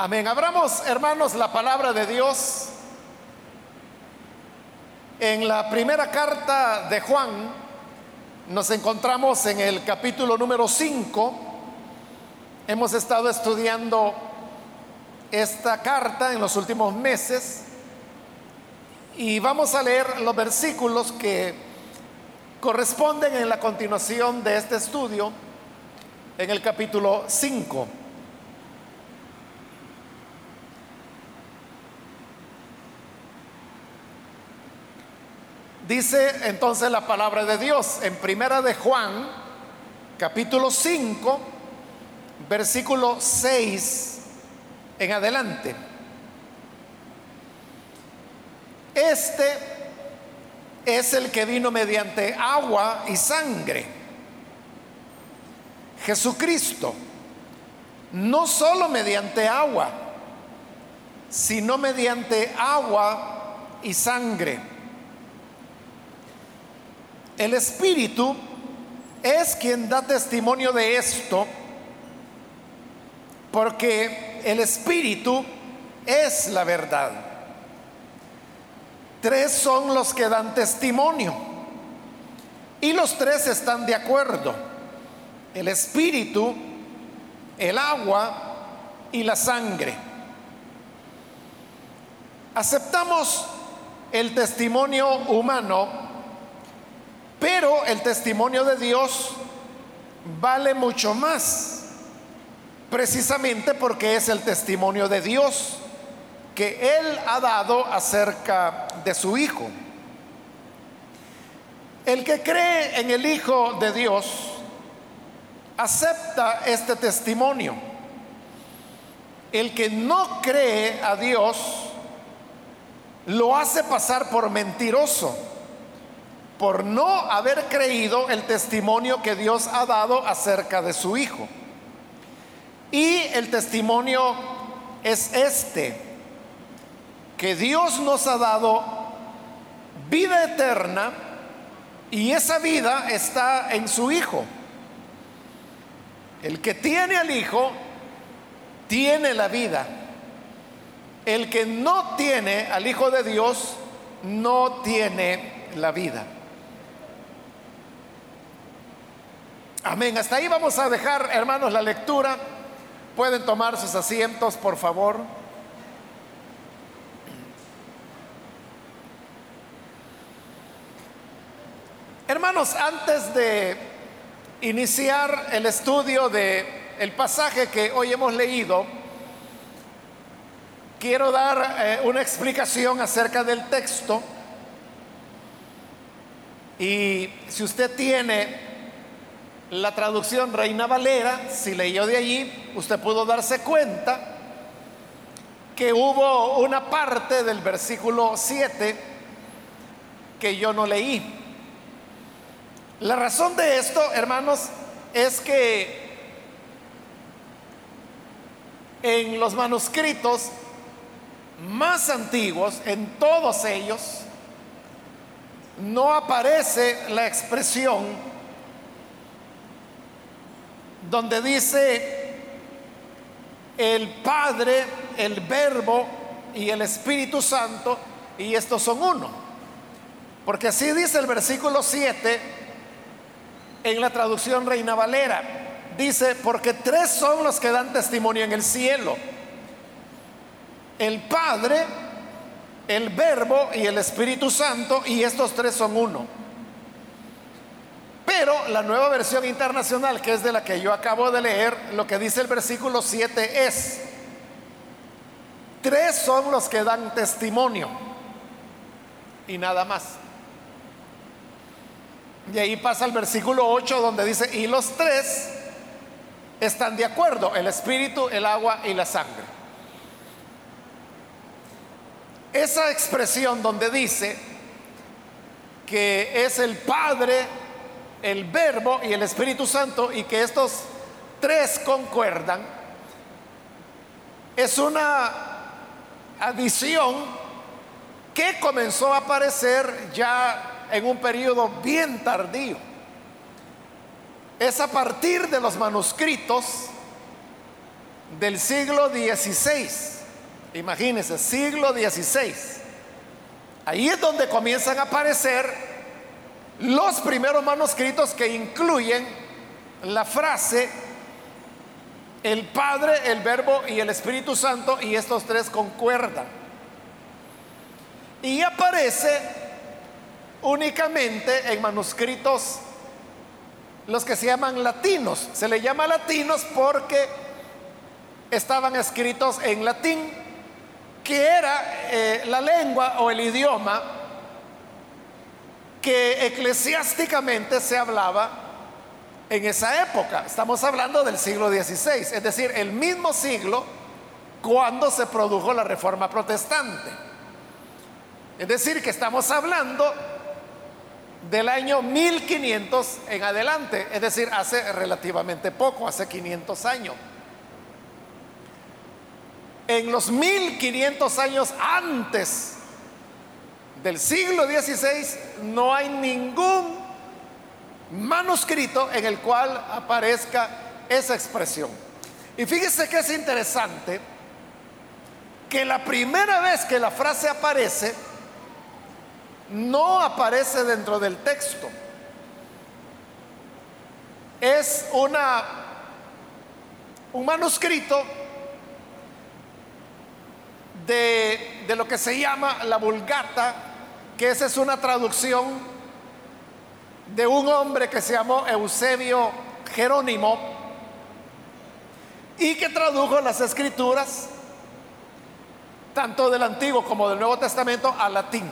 Amén. Abramos, hermanos, la palabra de Dios en la primera carta de Juan. Nos encontramos en el capítulo número 5. Hemos estado estudiando esta carta en los últimos meses y vamos a leer los versículos que corresponden en la continuación de este estudio en el capítulo 5. Dice entonces la palabra de Dios en Primera de Juan, capítulo 5, versículo 6 en adelante. Este es el que vino mediante agua y sangre. Jesucristo, no solo mediante agua, sino mediante agua y sangre el Espíritu es quien da testimonio de esto, porque el Espíritu es la verdad. Tres son los que dan testimonio y los tres están de acuerdo. El Espíritu, el agua y la sangre. Aceptamos el testimonio humano pero el testimonio de Dios vale mucho más, precisamente porque es el testimonio de Dios que Él ha dado acerca de su Hijo. El que cree en el Hijo de Dios acepta este testimonio. El que no cree a Dios lo hace pasar por mentiroso por no haber creído el testimonio que Dios ha dado acerca de su Hijo. Y el testimonio es este, que Dios nos ha dado vida eterna y esa vida está en su Hijo. El que tiene al Hijo tiene la vida. El que no tiene al Hijo de Dios no tiene la vida. Amén. Hasta ahí vamos a dejar, hermanos, la lectura. Pueden tomar sus asientos, por favor. Hermanos, antes de iniciar el estudio de el pasaje que hoy hemos leído, quiero dar eh, una explicación acerca del texto. Y si usted tiene la traducción Reina Valera, si leyó de allí, usted pudo darse cuenta que hubo una parte del versículo 7 que yo no leí. La razón de esto, hermanos, es que en los manuscritos más antiguos, en todos ellos, no aparece la expresión donde dice el Padre, el Verbo y el Espíritu Santo, y estos son uno. Porque así dice el versículo 7 en la traducción Reina Valera. Dice, porque tres son los que dan testimonio en el cielo. El Padre, el Verbo y el Espíritu Santo, y estos tres son uno. Pero la nueva versión internacional, que es de la que yo acabo de leer, lo que dice el versículo 7 es, tres son los que dan testimonio y nada más. Y ahí pasa el versículo 8 donde dice, y los tres están de acuerdo, el espíritu, el agua y la sangre. Esa expresión donde dice que es el Padre, el Verbo y el Espíritu Santo y que estos tres concuerdan, es una adición que comenzó a aparecer ya en un periodo bien tardío. Es a partir de los manuscritos del siglo XVI. Imagínense, siglo XVI. Ahí es donde comienzan a aparecer los primeros manuscritos que incluyen la frase el Padre, el Verbo y el Espíritu Santo y estos tres concuerdan. Y aparece únicamente en manuscritos los que se llaman latinos. Se le llama latinos porque estaban escritos en latín, que era eh, la lengua o el idioma que eclesiásticamente se hablaba en esa época. Estamos hablando del siglo XVI, es decir, el mismo siglo cuando se produjo la reforma protestante. Es decir, que estamos hablando del año 1500 en adelante, es decir, hace relativamente poco, hace 500 años. En los 1500 años antes del siglo XVI no hay ningún manuscrito en el cual aparezca esa expresión. Y fíjese que es interesante que la primera vez que la frase aparece, no aparece dentro del texto. Es una un manuscrito de, de lo que se llama la Vulgata, que esa es una traducción de un hombre que se llamó Eusebio Jerónimo y que tradujo las escrituras tanto del Antiguo como del Nuevo Testamento al latín.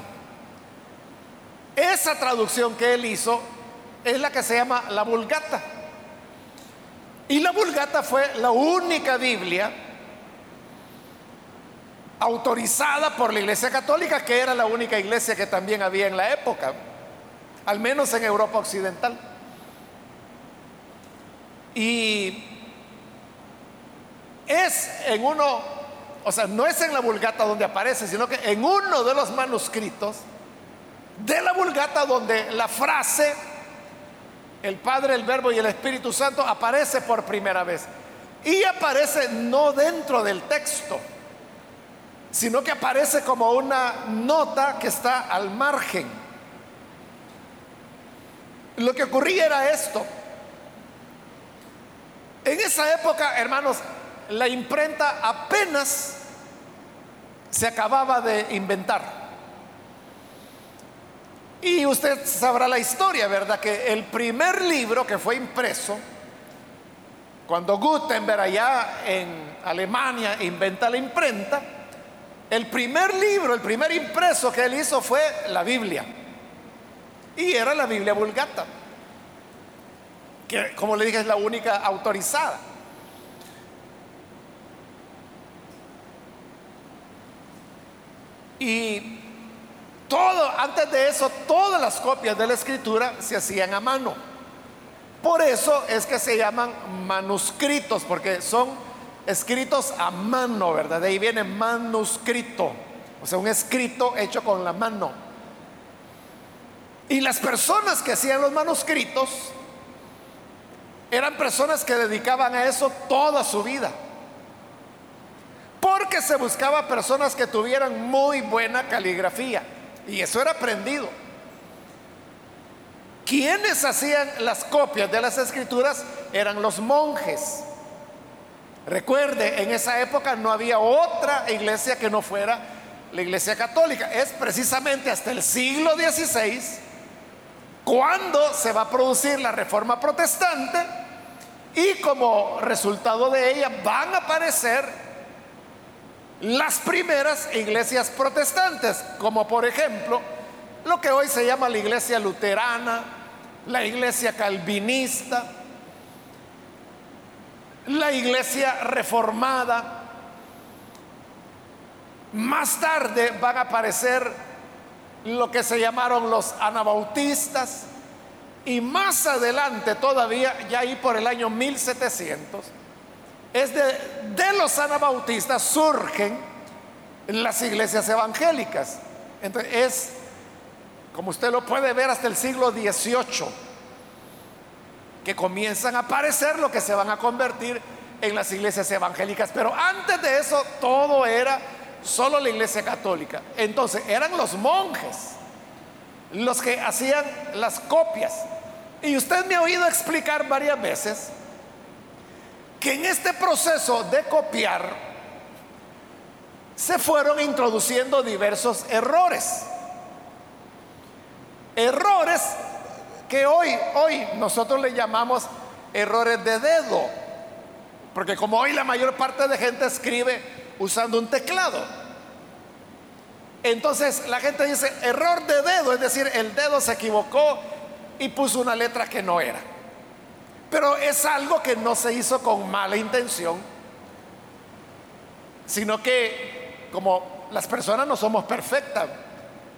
Esa traducción que él hizo es la que se llama la Vulgata. Y la Vulgata fue la única Biblia autorizada por la Iglesia Católica, que era la única iglesia que también había en la época, al menos en Europa Occidental. Y es en uno, o sea, no es en la Vulgata donde aparece, sino que en uno de los manuscritos, de la vulgata donde la frase el Padre, el Verbo y el Espíritu Santo aparece por primera vez. Y aparece no dentro del texto, sino que aparece como una nota que está al margen. Lo que ocurría era esto. En esa época, hermanos, la imprenta apenas se acababa de inventar. Y usted sabrá la historia, ¿verdad? Que el primer libro que fue impreso, cuando Gutenberg allá en Alemania inventa la imprenta, el primer libro, el primer impreso que él hizo fue la Biblia. Y era la Biblia vulgata, que como le dije es la única autorizada. Y todo, antes de eso, todas las copias de la escritura se hacían a mano. Por eso es que se llaman manuscritos, porque son escritos a mano, ¿verdad? De ahí viene manuscrito, o sea, un escrito hecho con la mano. Y las personas que hacían los manuscritos eran personas que dedicaban a eso toda su vida. Porque se buscaba personas que tuvieran muy buena caligrafía. Y eso era aprendido. Quienes hacían las copias de las escrituras eran los monjes. Recuerde, en esa época no había otra iglesia que no fuera la iglesia católica. Es precisamente hasta el siglo XVI cuando se va a producir la reforma protestante y como resultado de ella van a aparecer las primeras iglesias protestantes, como por ejemplo lo que hoy se llama la iglesia luterana, la iglesia calvinista, la iglesia reformada. Más tarde van a aparecer lo que se llamaron los anabautistas y más adelante todavía, ya ahí por el año 1700, es de, los anabautistas surgen las iglesias evangélicas. Entonces es, como usted lo puede ver, hasta el siglo XVIII, que comienzan a aparecer lo que se van a convertir en las iglesias evangélicas, pero antes de eso todo era solo la iglesia católica. Entonces eran los monjes los que hacían las copias. Y usted me ha oído explicar varias veces que en este proceso de copiar se fueron introduciendo diversos errores. Errores que hoy, hoy nosotros le llamamos errores de dedo. Porque como hoy la mayor parte de gente escribe usando un teclado. Entonces la gente dice error de dedo, es decir, el dedo se equivocó y puso una letra que no era. Pero es algo que no se hizo con mala intención, sino que como las personas no somos perfectas,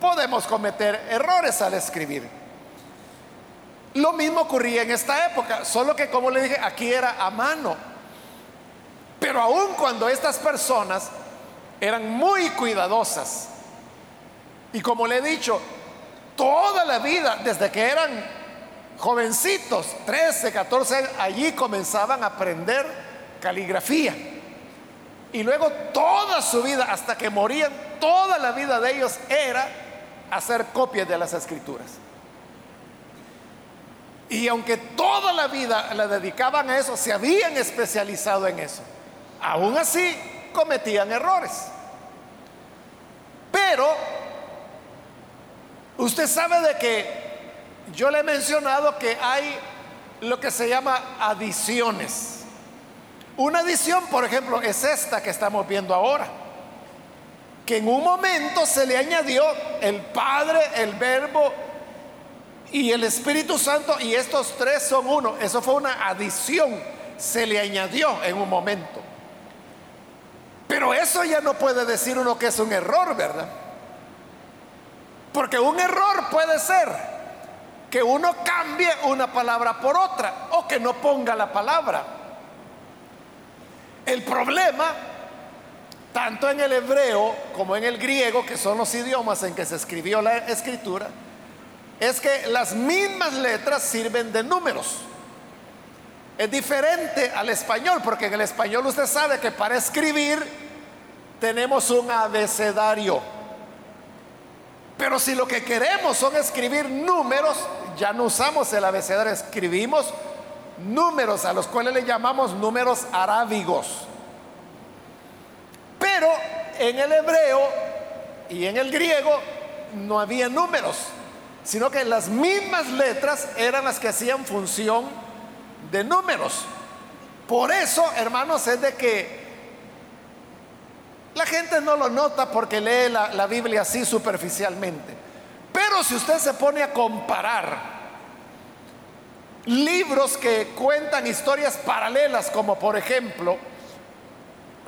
podemos cometer errores al escribir. Lo mismo ocurría en esta época, solo que como le dije, aquí era a mano. Pero aun cuando estas personas eran muy cuidadosas, y como le he dicho, toda la vida, desde que eran jovencitos, 13, 14 años, allí comenzaban a aprender caligrafía. Y luego toda su vida, hasta que morían, toda la vida de ellos era hacer copias de las escrituras. Y aunque toda la vida la dedicaban a eso, se habían especializado en eso. Aún así cometían errores. Pero usted sabe de que yo le he mencionado que hay lo que se llama adiciones. Una adición, por ejemplo, es esta que estamos viendo ahora. Que en un momento se le añadió el Padre, el Verbo y el Espíritu Santo y estos tres son uno. Eso fue una adición, se le añadió en un momento. Pero eso ya no puede decir uno que es un error, ¿verdad? Porque un error puede ser que uno cambie una palabra por otra o que no ponga la palabra. El problema, tanto en el hebreo como en el griego, que son los idiomas en que se escribió la escritura, es que las mismas letras sirven de números. Es diferente al español, porque en el español usted sabe que para escribir tenemos un abecedario. Pero si lo que queremos son escribir números, ya no usamos el abecedario, escribimos números a los cuales le llamamos números arábigos. Pero en el hebreo y en el griego no había números sino que las mismas letras eran las que hacían función de números. Por eso, hermanos, es de que la gente no lo nota porque lee la, la Biblia así superficialmente. Pero si usted se pone a comparar libros que cuentan historias paralelas, como por ejemplo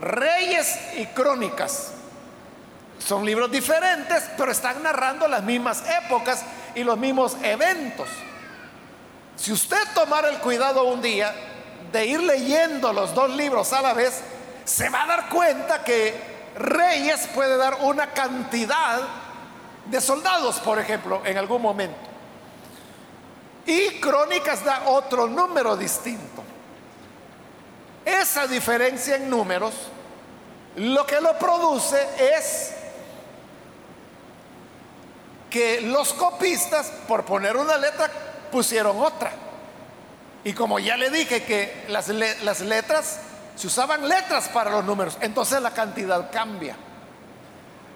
Reyes y Crónicas, son libros diferentes, pero están narrando las mismas épocas y los mismos eventos. Si usted tomara el cuidado un día de ir leyendo los dos libros a la vez, se va a dar cuenta que Reyes puede dar una cantidad de soldados, por ejemplo, en algún momento. Y Crónicas da otro número distinto. Esa diferencia en números lo que lo produce es que los copistas, por poner una letra, pusieron otra. Y como ya le dije que las, letras, se usaban letras para los números, entonces la cantidad cambia.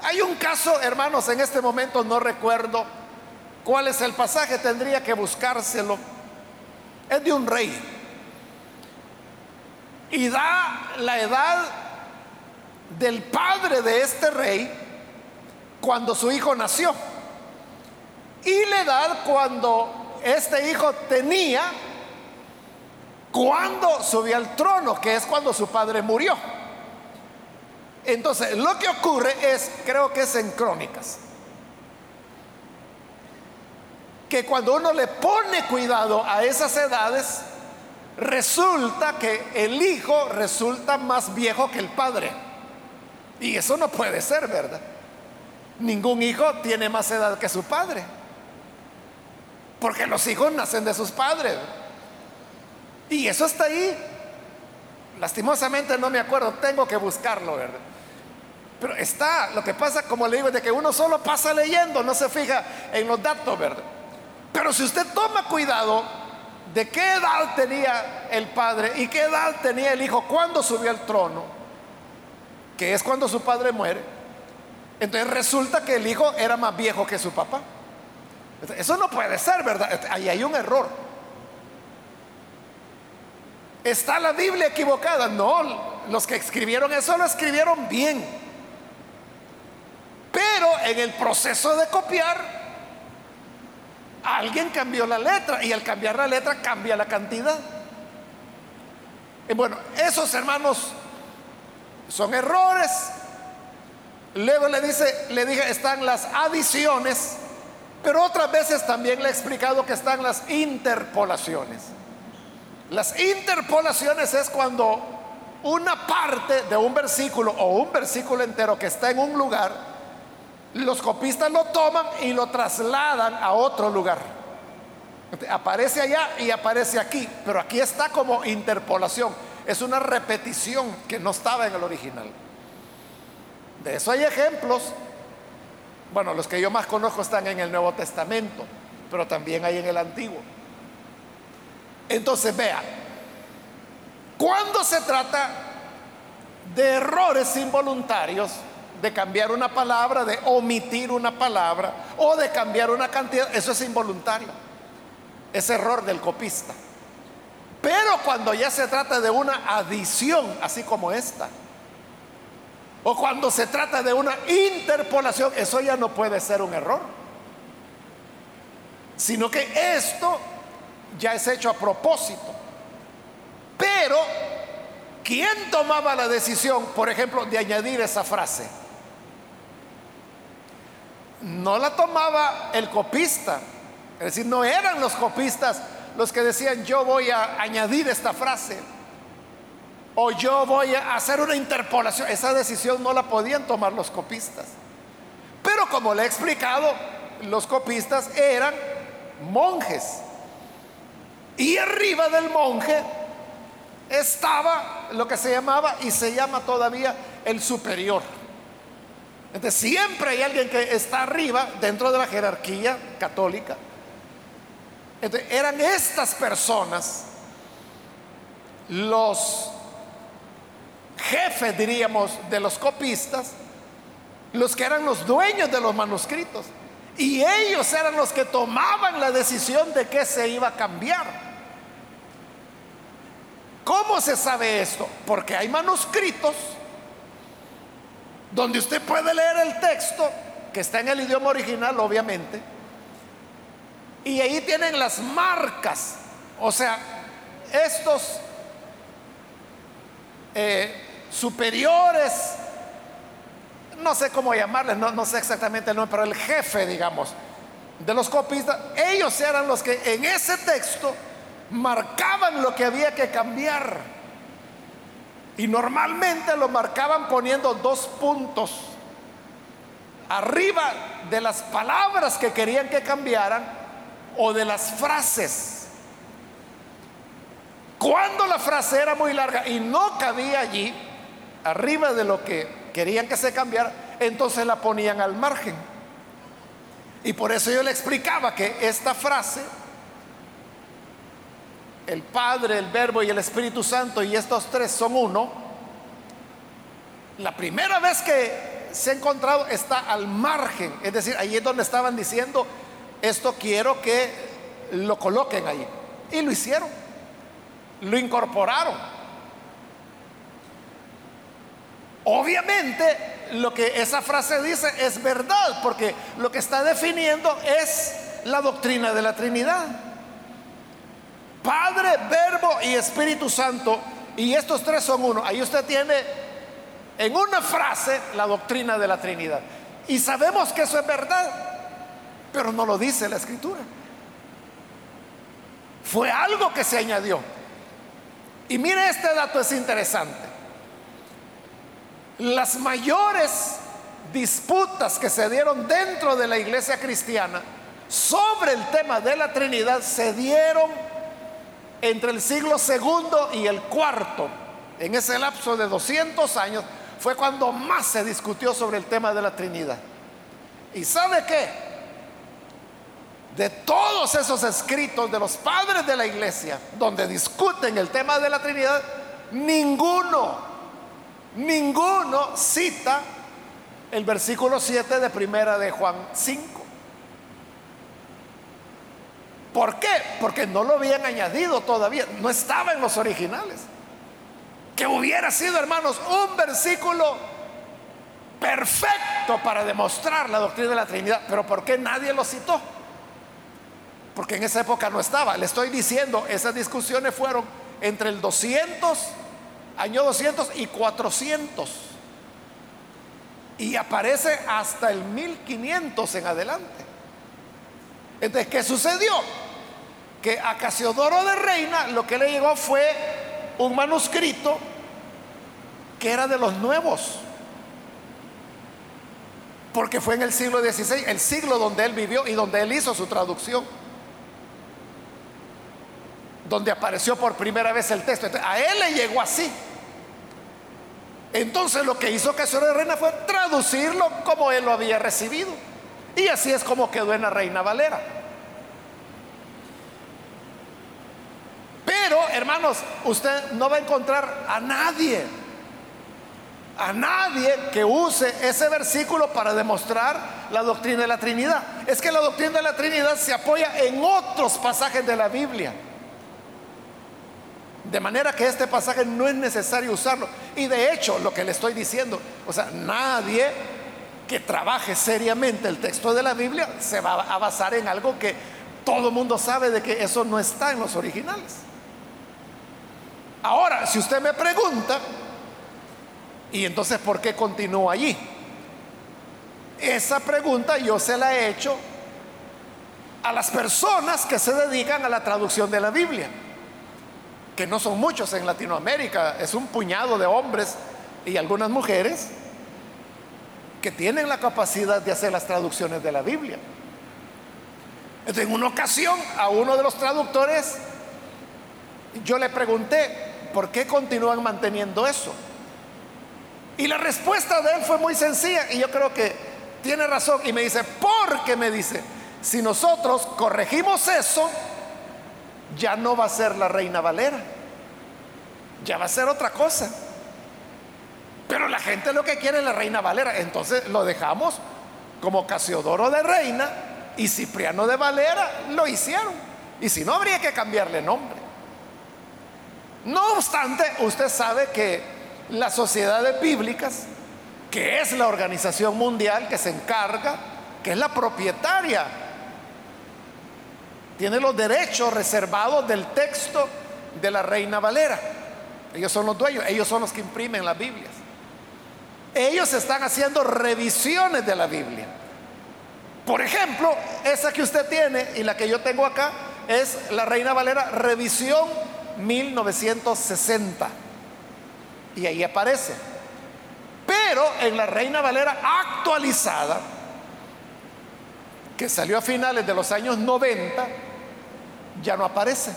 Hay un caso, hermanos, en este momento no recuerdo cuál es el pasaje, tendría que buscárselo. Es de un rey. Y da la edad del padre de este rey cuando su hijo nació y la edad cuando este hijo tenía cuando subió al trono, que es cuando su padre murió. Entonces, lo que ocurre es, creo que es en crónicas, que cuando uno le pone cuidado a esas edades, resulta que el hijo resulta más viejo que el padre. Y eso no puede ser, ¿verdad? Ningún hijo tiene más edad que su padre. Porque los hijos nacen de sus padres. Y eso está ahí. Lastimosamente no me acuerdo, tengo que buscarlo, ¿verdad? Pero está, lo que pasa, como le digo, de que uno solo pasa leyendo, no se fija en los datos, ¿verdad? Pero si usted toma cuidado de qué edad tenía el padre y qué edad tenía el hijo cuando subió al trono, que es cuando su padre muere, entonces resulta que el hijo era más viejo que su papá. Eso no puede ser, ¿verdad? Ahí hay un error. ¿Está la Biblia equivocada? No, los que escribieron eso lo escribieron bien. Pero en el proceso de copiar, alguien cambió la letra y al cambiar la letra cambia la cantidad. Y bueno, esos hermanos son errores. Luego le dice, le dije, están las adiciones, pero otras veces también le he explicado que están las interpolaciones. Las interpolaciones es cuando una parte de un versículo o un versículo entero que está en un lugar, los copistas lo toman y lo trasladan a otro lugar. Aparece allá y aparece aquí, pero aquí está como interpolación. Es una repetición que no estaba en el original. De eso hay ejemplos. Bueno, los que yo más conozco están en el Nuevo Testamento, pero también hay en el Antiguo. Entonces, vea, cuando se trata de errores involuntarios, de cambiar una palabra, de omitir una palabra o de cambiar una cantidad, eso es involuntario. Es error del copista. Pero cuando ya se trata de una adición, así como esta, o cuando se trata de una interpolación, eso ya no puede ser un error. Sino que esto ya es hecho a propósito. Pero, ¿quién tomaba la decisión, por ejemplo, de añadir esa frase? No la tomaba el copista. Es decir, no eran los copistas los que decían yo voy a añadir esta frase o yo voy a hacer una interpolación. Esa decisión no la podían tomar los copistas. Pero como le he explicado, los copistas eran monjes. Y arriba del monje estaba lo que se llamaba y se llama todavía el superior. Entonces siempre hay alguien que está arriba dentro de la jerarquía católica eran estas personas los jefes, diríamos, de los copistas, los que eran los dueños de los manuscritos. Y ellos eran los que tomaban la decisión de qué se iba a cambiar. ¿Cómo se sabe esto? Porque hay manuscritos donde usted puede leer el texto, que está en el idioma original, obviamente, y ahí tienen las marcas. O sea, estos eh, superiores, no sé cómo llamarles, no, sé exactamente el nombre, pero el jefe, digamos, de los copistas, ellos eran los que en ese texto marcaban lo que había que cambiar. Y normalmente lo marcaban poniendo dos puntos arriba de las palabras que querían que cambiaran o de las frases. Cuando la frase era muy larga y no cabía allí, arriba de lo que querían que se cambiara, entonces la ponían al margen. Y por eso yo le explicaba que esta frase, el Padre, el Verbo y el Espíritu Santo, y estos tres son uno, la primera vez que se ha encontrado está al margen, es decir, ahí es donde estaban diciendo esto quiero que lo coloquen ahí. Y lo hicieron, lo incorporaron. Obviamente lo que esa frase dice es verdad, porque lo que está definiendo es la doctrina de la Trinidad. Padre, Verbo y Espíritu Santo, y estos tres son uno. Ahí usted tiene en una frase la doctrina de la Trinidad. Y sabemos que eso es verdad pero no lo dice la escritura. Fue algo que se añadió. Y mire, este dato es interesante. Las mayores disputas que se dieron dentro de la iglesia cristiana sobre el tema de la Trinidad se dieron entre el siglo segundo y el cuarto en ese lapso de 200 años, fue cuando más se discutió sobre el tema de la Trinidad. ¿Y sabe qué? De todos esos escritos de los padres de la iglesia, donde discuten el tema de la Trinidad, ninguno, ninguno cita el versículo 7 de primera de Juan 5. ¿Por qué? Porque no lo habían añadido todavía, no estaba en los originales. Que hubiera sido, hermanos, un versículo perfecto para demostrar la doctrina de la Trinidad. Pero ¿por qué nadie lo citó? Porque en esa época no estaba. Le estoy diciendo, esas discusiones fueron entre el 200, año 200 y 400. Y aparece hasta el 1500 en adelante. Entonces, ¿qué sucedió? Que a Casiodoro de Reina lo que le llegó fue un manuscrito que era de los nuevos. Porque fue en el siglo XVI, el siglo donde él vivió y donde él hizo su traducción. Donde apareció por primera vez el texto. a él le llegó así. Entonces lo que hizo Casio de Reina fue traducirlo como él lo había recibido. Y así es como quedó en la Reina Valera. Pero, hermanos, usted no va a encontrar a nadie, a nadie que use ese versículo para demostrar la doctrina de la Trinidad. Es que la doctrina de la Trinidad se apoya en otros pasajes de la Biblia. De manera que este pasaje no es necesario usarlo. Y de hecho, lo que le estoy diciendo, o sea, nadie que trabaje seriamente el texto de la Biblia se va a basar en algo que todo el mundo sabe de que eso no está en los originales. Ahora, si usted me pregunta, ¿y entonces por qué continúa allí? Esa pregunta yo se la he hecho a las personas que se dedican a la traducción de la Biblia que no son muchos en Latinoamérica, es un puñado de hombres y algunas mujeres que tienen la capacidad de hacer las traducciones de la Biblia. Entonces, en una ocasión a uno de los traductores, yo le pregunté, ¿por qué continúan manteniendo eso? Y la respuesta de él fue muy sencilla y yo creo que tiene razón. Y me dice, porque me dice, si nosotros corregimos eso, ya no va a ser la reina Valera, ya va a ser otra cosa. Pero la gente lo que quiere es la reina Valera, entonces lo dejamos como Casiodoro de reina y Cipriano de Valera lo hicieron. Y si no, habría que cambiarle nombre. No obstante, usted sabe que las sociedades bíblicas, que es la organización mundial que se encarga, que es la propietaria tiene los derechos reservados del texto de la Reina Valera. Ellos son los dueños, ellos son los que imprimen las Biblias. Ellos están haciendo revisiones de la Biblia. Por ejemplo, esa que usted tiene y la que yo tengo acá es la Reina Valera Revisión 1960. Y ahí aparece. Pero en la Reina Valera actualizada, que salió a finales de los años 90, ya no aparece.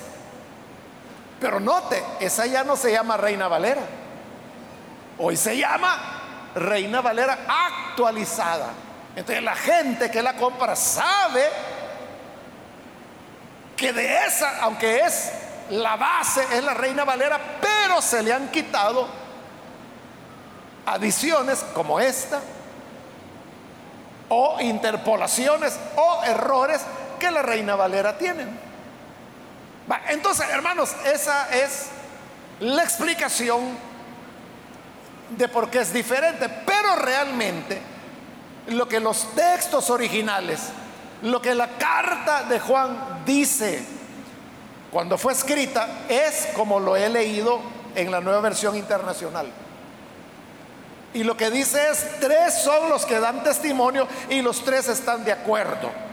Pero note, esa ya no se llama Reina Valera. Hoy se llama Reina Valera actualizada. Entonces la gente que la compra sabe que de esa, aunque es la base, es la Reina Valera, pero se le han quitado adiciones como esta, o interpolaciones o errores que la Reina Valera tiene. Entonces, hermanos, esa es la explicación de por qué es diferente. Pero realmente, lo que los textos originales, lo que la carta de Juan dice cuando fue escrita, es como lo he leído en la nueva versión internacional. Y lo que dice es, tres son los que dan testimonio y los tres están de acuerdo.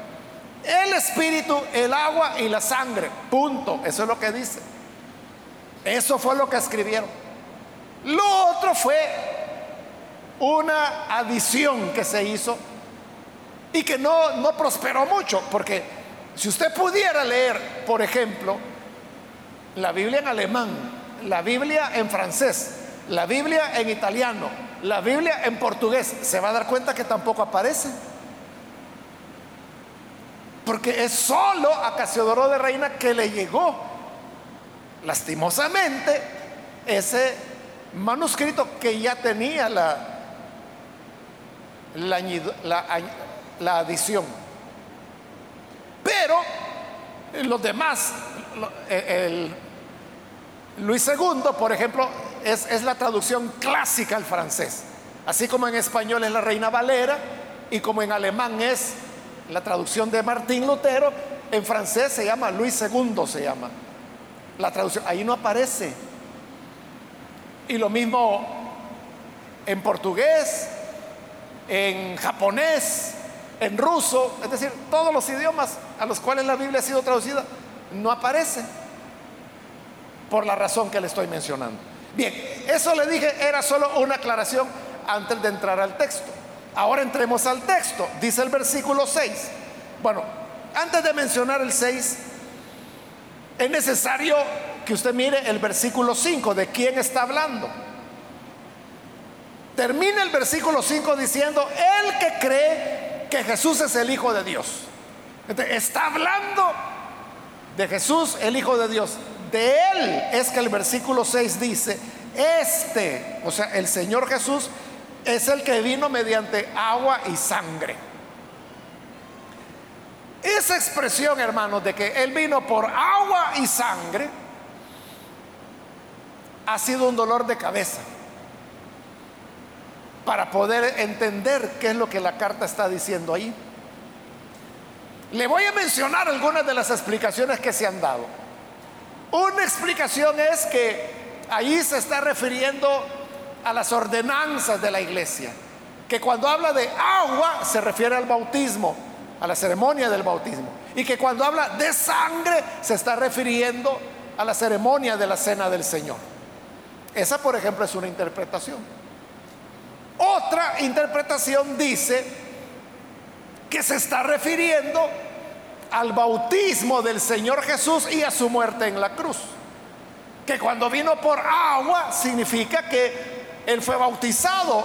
El espíritu, el agua y la sangre. Punto. Eso es lo que dice. Eso fue lo que escribieron. Lo otro fue una adición que se hizo y que no, no prosperó mucho, porque si usted pudiera leer, por ejemplo, la Biblia en alemán, la Biblia en francés, la Biblia en italiano, la Biblia en portugués, se va a dar cuenta que tampoco aparece. Porque es solo a Casiodoro de Reina que le llegó, lastimosamente, ese manuscrito que ya tenía la, la, adición. Pero los demás, el, Luis II, por ejemplo, es, es, la traducción clásica al francés. Así como en español es la Reina Valera y como en alemán es la traducción de Martín Lutero, en francés se llama Luis II, se llama. La traducción, ahí no aparece. Y lo mismo en portugués, en japonés, en ruso, es decir, todos los idiomas a los cuales la Biblia ha sido traducida, no aparece por la razón que le estoy mencionando. Bien, eso le dije era solo una aclaración antes de entrar al texto. Ahora entremos al texto. Dice el versículo 6. Bueno, antes de mencionar el 6, es necesario que usted mire el versículo 5, de quién está hablando. Termina el versículo 5 diciendo, el que cree que Jesús es el Hijo de Dios. está hablando de Jesús, el Hijo de Dios. De él es que el versículo 6 dice, este, o sea, el Señor Jesús es el que vino mediante agua y sangre. Esa expresión, hermanos, de que Él vino por agua y sangre, ha sido un dolor de cabeza para poder entender qué es lo que la carta está diciendo ahí. Le voy a mencionar algunas de las explicaciones que se han dado. Una explicación es que ahí se está refiriendo a las ordenanzas de la iglesia, que cuando habla de agua se refiere al bautismo, a la ceremonia del bautismo, y que cuando habla de sangre se está refiriendo a la ceremonia de la cena del Señor. Esa, por ejemplo, es una interpretación. Otra interpretación dice que se está refiriendo al bautismo del Señor Jesús y a su muerte en la cruz. Que cuando vino por agua significa que él fue bautizado.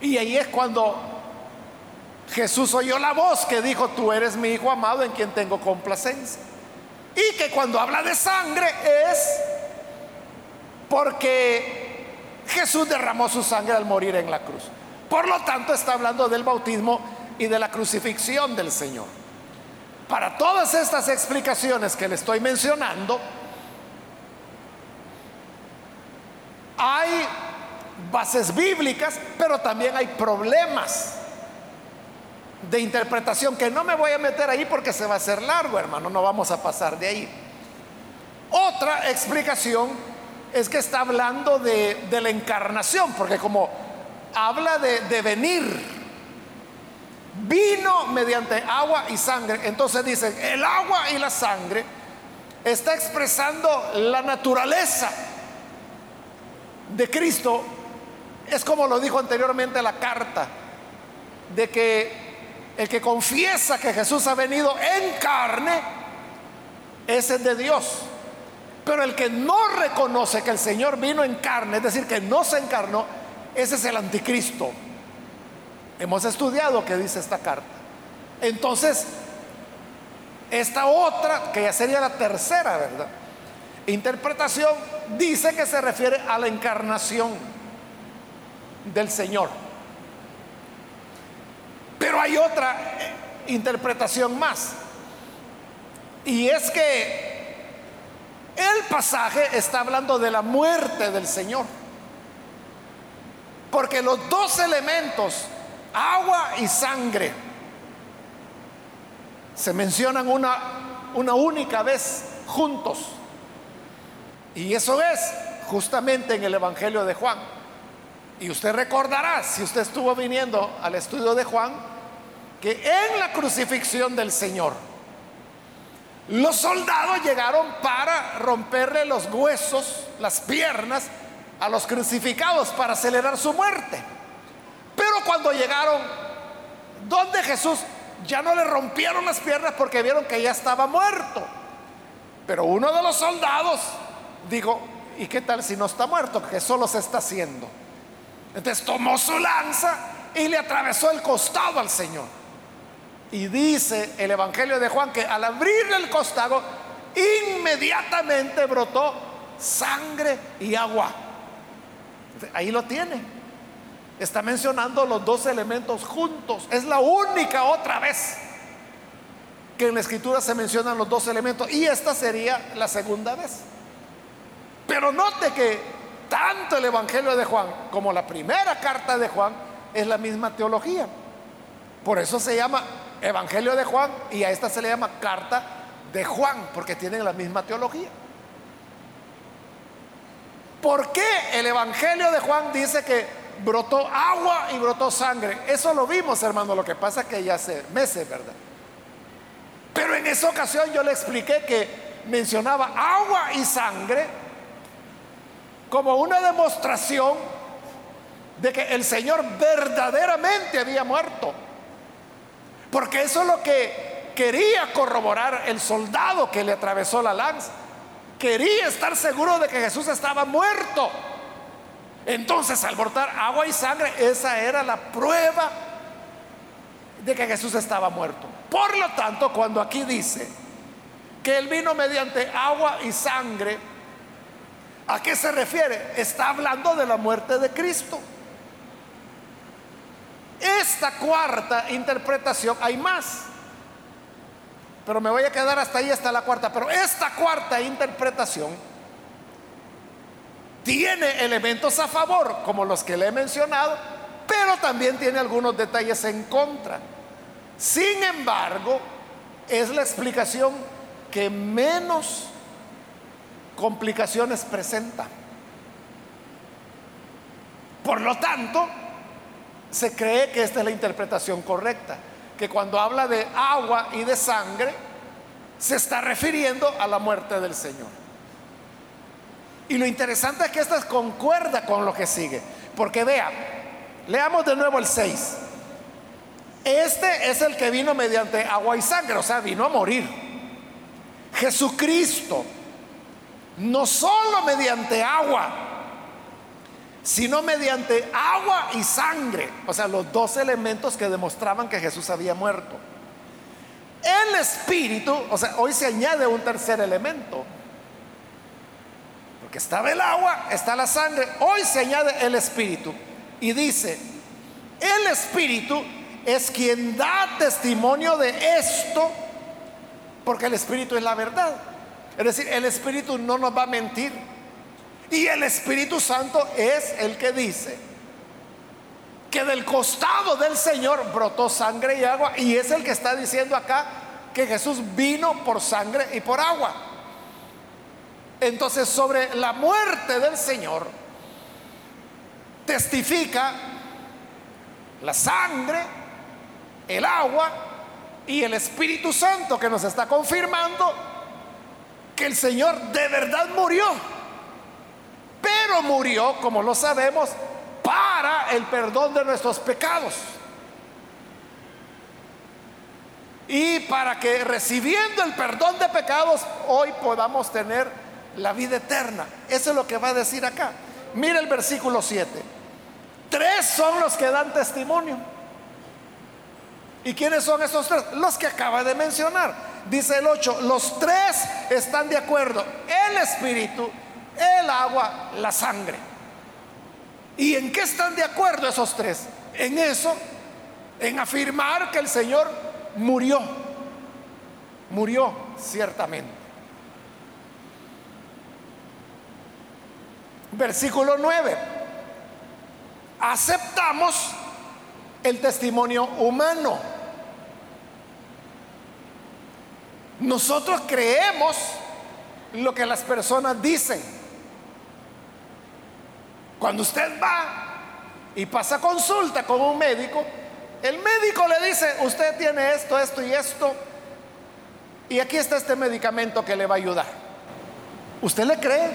Y ahí es cuando Jesús oyó la voz que dijo, tú eres mi hijo amado en quien tengo complacencia. Y que cuando habla de sangre es porque Jesús derramó su sangre al morir en la cruz. Por lo tanto, está hablando del bautismo y de la crucifixión del Señor. Para todas estas explicaciones que le estoy mencionando, hay bases bíblicas, pero también hay problemas de interpretación que no me voy a meter ahí porque se va a hacer largo, hermano, no vamos a pasar de ahí. Otra explicación es que está hablando de, la encarnación, porque como habla de, de venir, vino mediante agua y sangre, entonces dicen, el agua y la sangre está expresando la naturaleza de Cristo es como lo dijo anteriormente la carta, de que el que confiesa que Jesús ha venido en carne, ese es de Dios. Pero el que no reconoce que el Señor vino en carne, es decir, que no se encarnó, ese es el anticristo. Hemos estudiado qué dice esta carta. Entonces, esta otra, que ya sería la tercera, ¿verdad? Interpretación dice que se refiere a la encarnación del Señor. Pero hay otra eh, interpretación más. Y es que el pasaje está hablando de la muerte del Señor. Porque los dos elementos, agua y sangre, se mencionan una, una única vez juntos. Y eso es justamente en el Evangelio de Juan. Y usted recordará, si usted estuvo viniendo al estudio de Juan, que en la crucifixión del Señor, los soldados llegaron para romperle los huesos, las piernas a los crucificados para acelerar su muerte. Pero cuando llegaron donde Jesús, ya no le rompieron las piernas porque vieron que ya estaba muerto. Pero uno de los soldados dijo, ¿y qué tal si no está muerto? Que solo se está haciendo. Entonces tomó su lanza y le atravesó el costado al Señor. Y dice el Evangelio de Juan que al abrirle el costado, inmediatamente brotó sangre y agua. Ahí lo tiene. Está mencionando los dos elementos juntos. Es la única otra vez que en la escritura se mencionan los dos elementos. Y esta sería la segunda vez. Pero note que tanto el Evangelio de Juan como la primera carta de Juan es la misma teología. Por eso se llama Evangelio de Juan y a esta se le llama carta de Juan, porque tienen la misma teología. ¿Por qué el Evangelio de Juan dice que brotó agua y brotó sangre? Eso lo vimos, hermano. Lo que pasa es que ya hace meses, ¿verdad? Pero en esa ocasión yo le expliqué que mencionaba agua y sangre como una demostración de que el Señor verdaderamente había muerto. Porque eso es lo que quería corroborar el soldado que le atravesó la lanza. Quería estar seguro de que Jesús estaba muerto. Entonces, al brotar agua y sangre, esa era la prueba de que Jesús estaba muerto. Por lo tanto, cuando aquí dice que Él vino mediante agua y sangre, ¿a qué se refiere? Está hablando de la muerte de Cristo. Esta cuarta interpretación, hay más, pero me voy a quedar hasta ahí, hasta la cuarta, pero esta cuarta interpretación tiene elementos a favor, como los que le he mencionado, pero también tiene algunos detalles en contra. Sin embargo, es la explicación que menos complicaciones presenta. Por lo tanto, se cree que esta es la interpretación correcta, que cuando habla de agua y de sangre, se está refiriendo a la muerte del Señor. Y lo interesante es que esta concuerda con lo que sigue, porque vea, leamos de nuevo el 6. Este es el que vino mediante agua y sangre, o sea, vino a morir. Jesucristo, no solo mediante agua, sino mediante agua y sangre, o sea, los dos elementos que demostraban que Jesús había muerto. El espíritu, o sea, hoy se añade un tercer elemento, porque estaba el agua, está la sangre, hoy se añade el espíritu y dice, el espíritu es quien da testimonio de esto, porque el espíritu es la verdad. Es decir, el espíritu no nos va a mentir. Y el Espíritu Santo es el que dice que del costado del Señor brotó sangre y agua. Y es el que está diciendo acá que Jesús vino por sangre y por agua. Entonces sobre la muerte del Señor testifica la sangre, el agua y el Espíritu Santo que nos está confirmando que el Señor de verdad murió pero murió, como lo sabemos, para el perdón de nuestros pecados. Y para que recibiendo el perdón de pecados hoy podamos tener la vida eterna. Eso es lo que va a decir acá. Mira el versículo 7. Tres son los que dan testimonio. ¿Y quiénes son esos tres? Los que acaba de mencionar. Dice el 8, los tres están de acuerdo. El Espíritu, el agua, la sangre. ¿Y en qué están de acuerdo esos tres? En eso, en afirmar que el Señor murió. Murió ciertamente. Versículo 9. Aceptamos el testimonio humano. Nosotros creemos lo que las personas dicen. Cuando usted va y pasa consulta con un médico, el médico le dice, usted tiene esto, esto y esto, y aquí está este medicamento que le va a ayudar. ¿Usted le cree?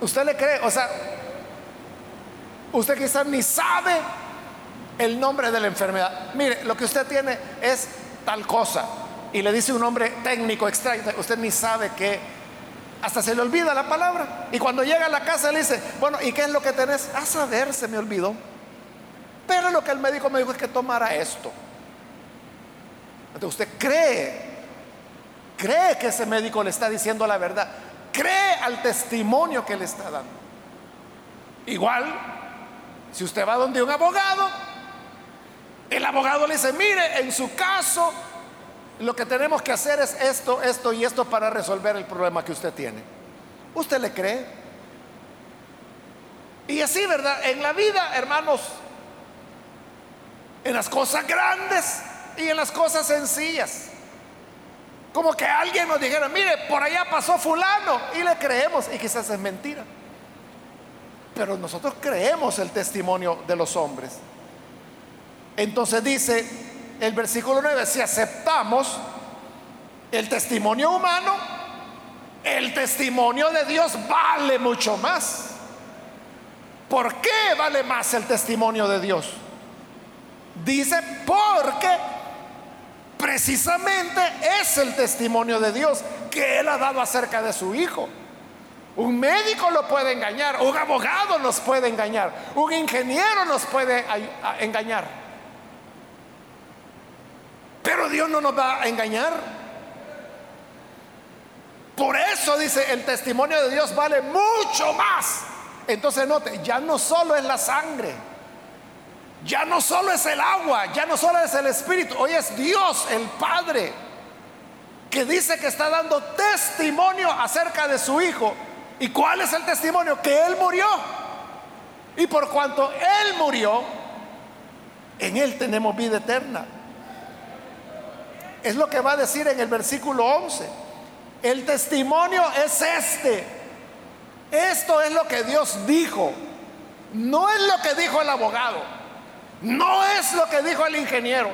¿Usted le cree? O sea, usted quizás ni sabe el nombre de la enfermedad. Mire, lo que usted tiene es tal cosa. Y le dice un nombre técnico extraño. Usted ni sabe qué hasta se le olvida la palabra. Y cuando llega a la casa le dice, bueno, ¿y qué es lo que tenés? A saber, se me olvidó. Pero lo que el médico me dijo es que tomara esto. Entonces usted cree, cree que ese médico le está diciendo la verdad, cree al testimonio que le está dando. Igual, si usted va donde un abogado, el abogado le dice, mire, en su caso, lo que tenemos que hacer es esto, esto y esto para resolver el problema que usted tiene. ¿Usted le cree? Y así, ¿verdad? En la vida, hermanos, en las cosas grandes y en las cosas sencillas. Como que alguien nos dijera, mire, por allá pasó fulano y le creemos y quizás es mentira. Pero nosotros creemos el testimonio de los hombres. Entonces dice el versículo 9, si aceptamos el testimonio humano, el testimonio de Dios vale mucho más. ¿Por qué vale más el testimonio de Dios? Dice, porque precisamente es el testimonio de Dios que Él ha dado acerca de su Hijo. Un médico lo puede engañar, un abogado nos puede engañar, un ingeniero nos puede engañar. Pero Dios no nos va a engañar. Por eso dice, el testimonio de Dios vale mucho más. Entonces note, ya no solo es la sangre ya no solo es el agua, ya no solo es el Espíritu, hoy es Dios, el Padre, que dice que está dando testimonio acerca de su Hijo. ¿Y cuál es el testimonio? Que Él murió. Y por cuanto Él murió, en Él tenemos vida eterna. Es lo que va a decir en el versículo 11. El testimonio es este. Esto es lo que Dios dijo. No es lo que dijo el abogado. No es lo que dijo el ingeniero.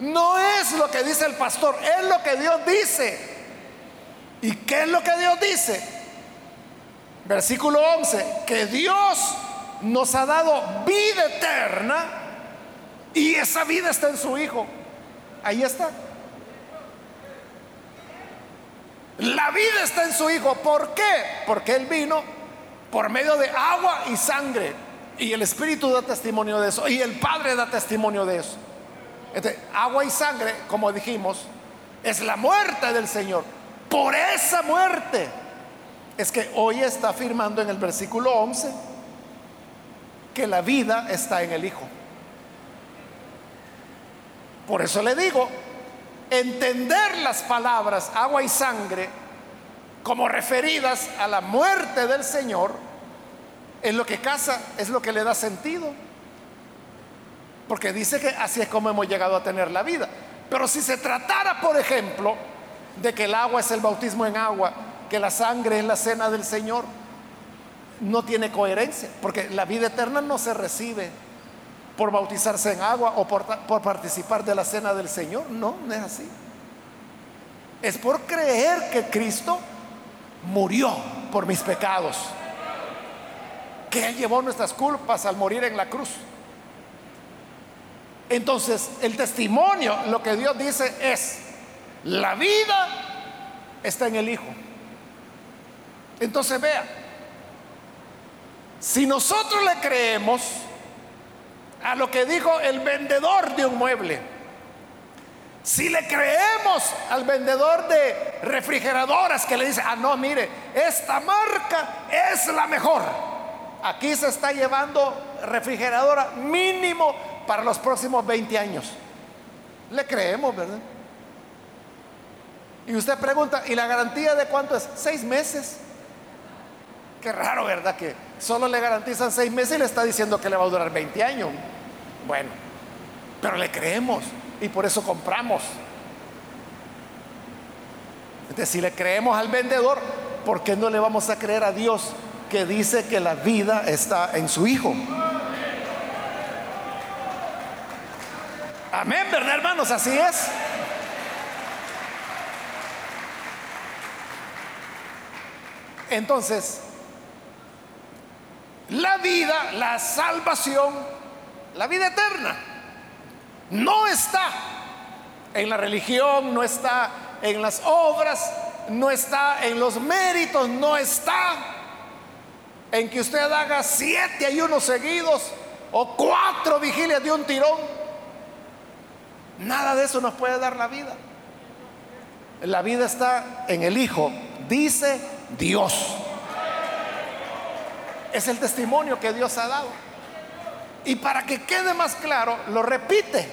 No es lo que dice el pastor. Es lo que Dios dice. ¿Y qué es lo que Dios dice? Versículo 11. Que Dios nos ha dado vida eterna y esa vida está en su Hijo. Ahí está. La vida está en su Hijo. ¿Por qué? Porque Él vino por medio de agua y sangre. Y el Espíritu da testimonio de eso. Y el Padre da testimonio de eso. Este, agua y sangre, como dijimos, es la muerte del Señor. Por esa muerte es que hoy está afirmando en el versículo 11 que la vida está en el Hijo. Por eso le digo, entender las palabras agua y sangre como referidas a la muerte del Señor es lo que casa, es lo que le da sentido. Porque dice que así es como hemos llegado a tener la vida. Pero si se tratara, por ejemplo, de que el agua es el bautismo en agua, que la sangre es la cena del Señor, no tiene coherencia, porque la vida eterna no se recibe por bautizarse en agua o por, participar de la cena del Señor. No, no es así. Es por creer que Cristo murió por mis pecados que Él llevó nuestras culpas al morir en la cruz. Entonces, el testimonio, lo que Dios dice es, la vida está en el Hijo. Entonces, vea, si nosotros le creemos a lo que dijo el vendedor de un mueble, si le creemos al vendedor de refrigeradoras que le dice, ah, no, mire, esta marca es la mejor Aquí se está llevando refrigeradora mínimo para los próximos 20 años. Le creemos, ¿verdad? Y usted pregunta, ¿y la garantía de cuánto es? Seis meses. Raro, ¿verdad? Que solo le garantizan seis meses y le está diciendo que le va a durar 20 años. Bueno, pero le creemos y por eso compramos. Entonces, si le creemos al vendedor, ¿por qué no le vamos a creer a Dios que dice que la vida está en su Hijo. Amén, ¿verdad, hermanos? Así es. Entonces, la vida, la salvación, la vida eterna, no está en la religión, no está en las obras, no está en los méritos, no está en que usted haga siete ayunos seguidos o cuatro vigilias de un tirón. Nada de eso nos puede dar la vida. La vida está en el Hijo, dice Dios. Es el testimonio que Dios ha dado. Y para que quede más claro, lo repite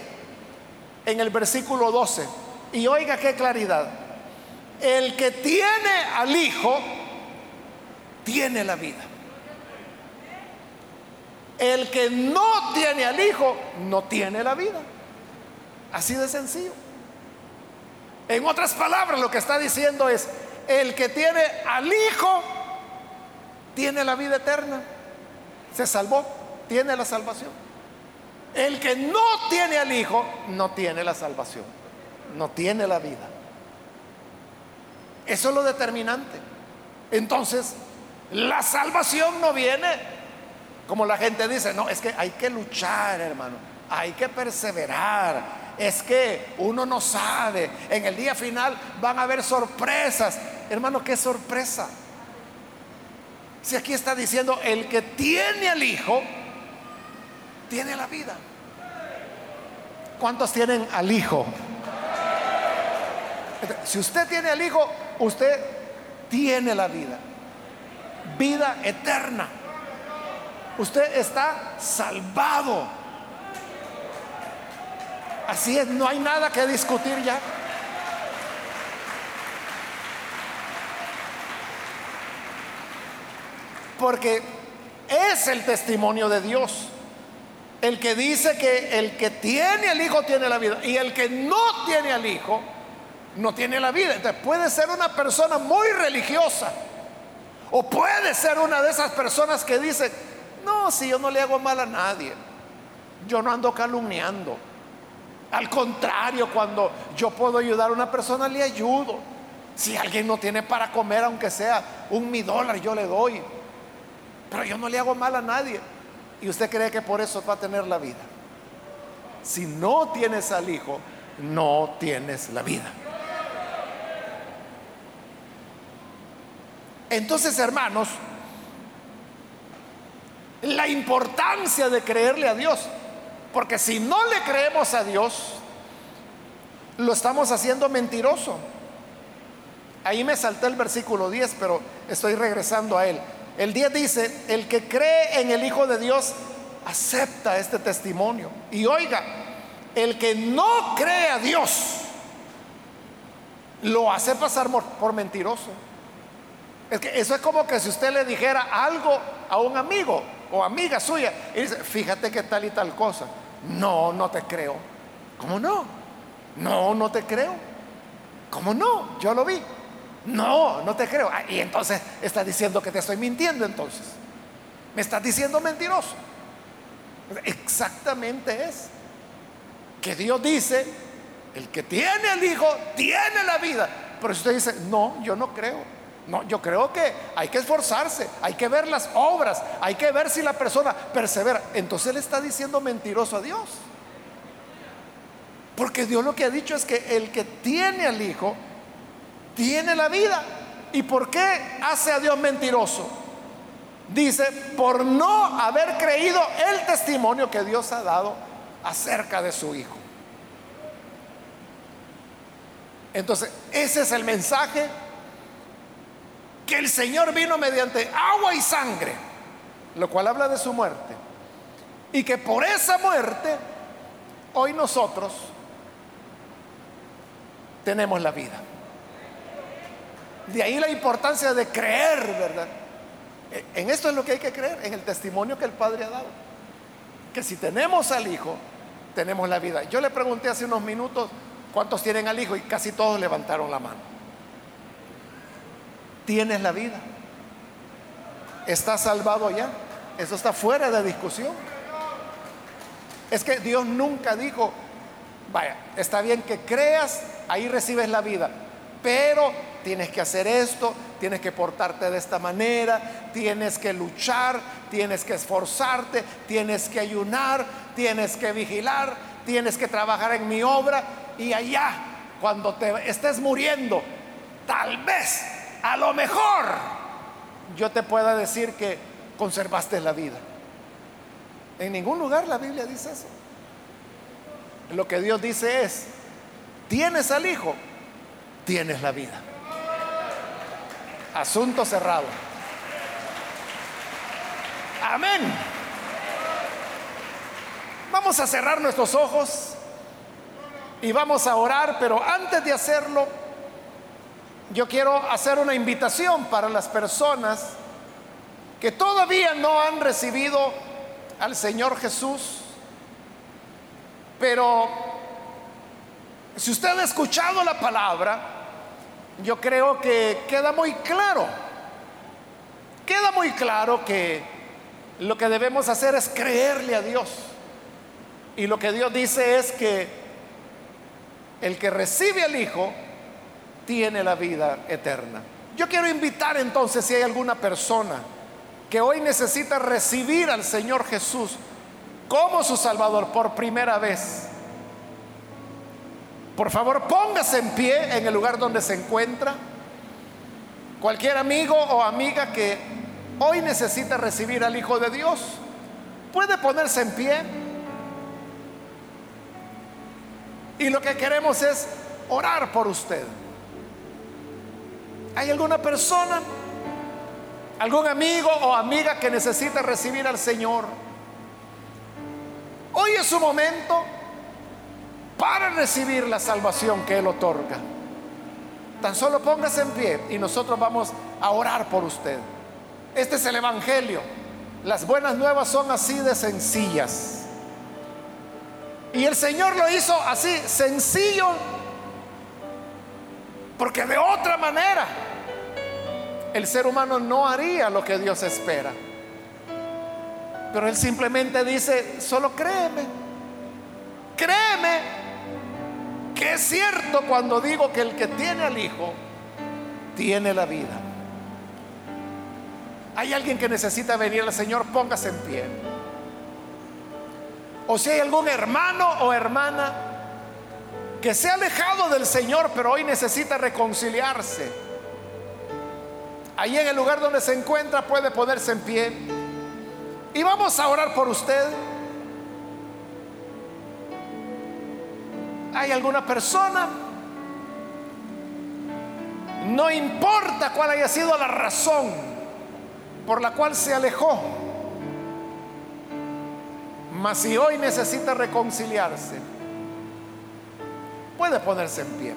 en el versículo 12. Y oiga qué claridad. El que tiene al Hijo, tiene la vida. El que no tiene al Hijo, no tiene la vida. Así de sencillo. En otras palabras, lo que está diciendo es, el que tiene al Hijo, tiene la vida eterna. Se salvó, tiene la salvación. El que no tiene al Hijo, no tiene la salvación, no tiene la vida. Eso es lo determinante. Entonces, la salvación no viene como la gente dice, no, es que hay que luchar, hermano, hay que perseverar, es que uno no sabe. En el día final van a haber sorpresas. Hermano, ¿qué sorpresa? Si aquí está diciendo, el que tiene al Hijo, tiene la vida. ¿Cuántos tienen al Hijo? Si usted tiene al Hijo, usted tiene la vida. Vida eterna. Usted está salvado. Así es, no hay nada que discutir ya. Porque es el testimonio de Dios. El que dice que el que tiene al Hijo tiene la vida y el que no tiene al Hijo no tiene la vida. Entonces puede ser una persona muy religiosa o puede ser una de esas personas que dice, no, si yo no le hago mal a nadie, yo no ando calumniando. Al contrario, cuando yo puedo ayudar a una persona, le ayudo. Si alguien no tiene para comer, aunque sea un mi dólar, yo le doy. Pero yo no le hago mal a nadie. Y usted cree que por eso va a tener la vida. Si no tienes al Hijo, no tienes la vida. Entonces, hermanos, la importancia de creerle a Dios porque si no le creemos a Dios, lo estamos haciendo mentiroso. Ahí me salté el versículo 10, pero estoy regresando a él. El 10 dice, el que cree en el Hijo de Dios acepta este testimonio. Y oiga, el que no cree a Dios lo hace pasar por, mentiroso. Es que eso es como que si usted le dijera algo a un amigo o amiga suya y dice, fíjate que tal y tal cosa. No, no te creo. ¿Cómo no? No, no te creo. ¿Cómo no? Yo lo vi. No, no te creo. Ah, y entonces estás diciendo que te estoy mintiendo entonces. Me estás diciendo mentiroso. Exactamente es. Que Dios dice, el que tiene el Hijo tiene la vida. Pero si usted dice, no, yo no creo. No, yo creo que hay que esforzarse, hay que ver las obras, hay que ver si la persona persevera. Entonces le está diciendo mentiroso a Dios. Porque Dios lo que ha dicho es que el que tiene al Hijo tiene la vida. ¿Y por qué hace a Dios mentiroso? Dice, por no haber creído el testimonio que Dios ha dado acerca de su Hijo. Entonces, ese es el mensaje que el Señor vino mediante agua y sangre, lo cual habla de su muerte, y que por esa muerte hoy nosotros tenemos la vida. De ahí la importancia de creer, ¿verdad? En esto es lo que hay que creer, en el testimonio que el Padre ha dado. Que si tenemos al Hijo, tenemos la vida. Yo le pregunté hace unos minutos cuántos tienen al Hijo y casi todos levantaron la mano tienes la vida. Estás salvado ya. Eso está fuera de discusión. Es que Dios nunca dijo, vaya, está bien que creas, ahí recibes la vida, pero tienes que hacer esto, tienes que portarte de esta manera, tienes que luchar, tienes que esforzarte, tienes que ayunar, tienes que vigilar, tienes que trabajar en mi obra y allá, cuando te estés muriendo, tal vez, a lo mejor, yo te pueda decir que conservaste la vida. En ningún lugar la Biblia dice eso. Lo que Dios dice es, tienes al Hijo, tienes la vida. Asunto cerrado. Amén. Vamos a cerrar nuestros ojos y vamos a orar, pero antes de hacerlo, yo quiero hacer una invitación para las personas que todavía no han recibido al Señor Jesús, pero si usted ha escuchado la palabra, yo creo que queda muy claro, queda muy claro que lo que debemos hacer es creerle a Dios. Y lo que Dios dice es que el que recibe al Hijo tiene la vida eterna. Yo quiero invitar entonces si hay alguna persona que hoy necesita recibir al Señor Jesús como su Salvador por primera vez. Por favor, póngase en pie en el lugar donde se encuentra. Cualquier amigo o amiga que hoy necesita recibir al Hijo de Dios, puede ponerse en pie. Y lo que queremos es orar por usted. ¿Hay alguna persona, algún amigo o amiga que necesita recibir al Señor? Hoy es su momento para recibir la salvación que Él otorga. Tan solo póngase en pie y nosotros vamos a orar por usted. Este es el Evangelio. Las buenas nuevas son así de sencillas. Y el Señor lo hizo así, sencillo, porque de otra manera el ser humano no haría lo que Dios espera. Pero Él simplemente dice, solo créeme, créeme que es cierto cuando digo que el que tiene al Hijo tiene la vida. Hay alguien que necesita venir al Señor, póngase en pie. O si hay algún hermano o hermana que se ha alejado del Señor, pero hoy necesita reconciliarse. Ahí en el lugar donde se encuentra puede ponerse en pie. Y vamos a orar por usted. ¿Hay alguna persona? No importa cuál haya sido la razón por la cual se alejó. Mas si hoy necesita reconciliarse, puede ponerse en pie.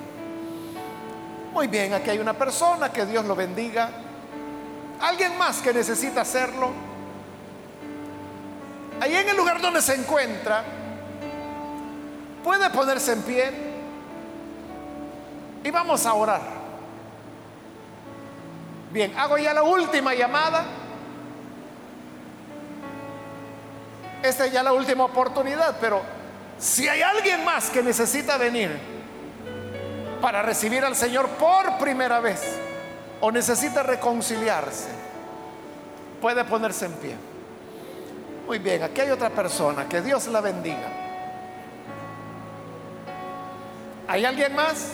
Muy bien, aquí hay una persona, que Dios lo bendiga. Alguien más que necesita hacerlo. Ahí en el lugar donde se encuentra, puede ponerse en pie y vamos a orar. Bien, hago ya la última llamada. Esta es ya la última oportunidad, pero si hay alguien más que necesita venir para recibir al Señor por primera vez o necesita reconciliarse, puede ponerse en pie. Muy bien, aquí hay otra persona, que Dios la bendiga. ¿Hay alguien más?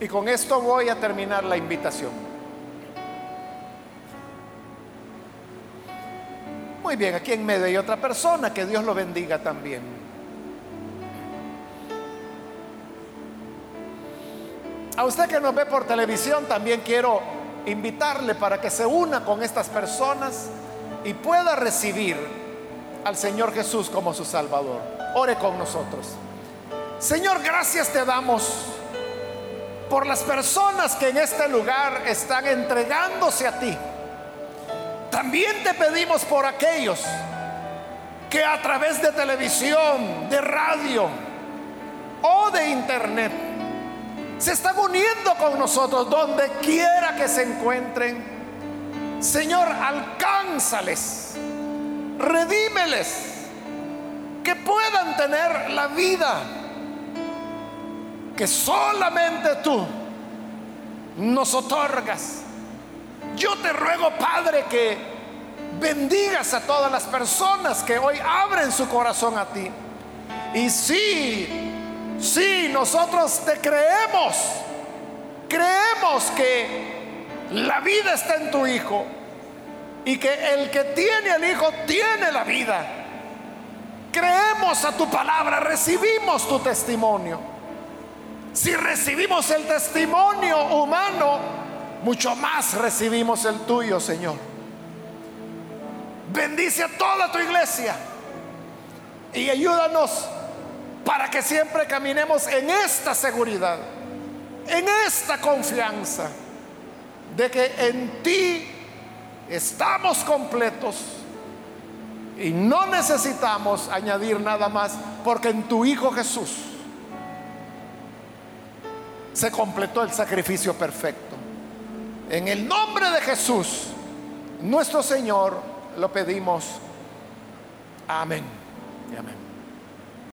Y con esto voy a terminar la invitación. Muy bien, aquí en medio hay otra persona, que Dios lo bendiga también. A usted que nos ve por televisión, también quiero invitarle para que se una con estas personas y pueda recibir al Señor Jesús como su Salvador. Ore con nosotros. Señor, gracias te damos por las personas que en este lugar están entregándose a ti también te pedimos por aquellos que a través de televisión, de radio o de internet se están uniendo con nosotros donde quiera que se encuentren. Señor, alcánzales, redímeles, que puedan tener la vida que solamente tú nos otorgas. Yo te ruego, Padre, que bendigas a todas las personas que hoy abren su corazón a ti. Y sí, sí, nosotros te creemos Creemos que la vida está en tu Hijo y que el que tiene al Hijo tiene la vida. Creemos a tu palabra, recibimos tu testimonio. Si recibimos el testimonio humano, mucho más recibimos el tuyo, Señor. Bendice a toda tu iglesia y ayúdanos para que siempre caminemos en esta seguridad, en esta confianza de que en ti estamos completos y no necesitamos añadir nada más porque en tu Hijo Jesús se completó el sacrificio perfecto. En el nombre de Jesús, nuestro Señor, lo pedimos. Amén. Amén.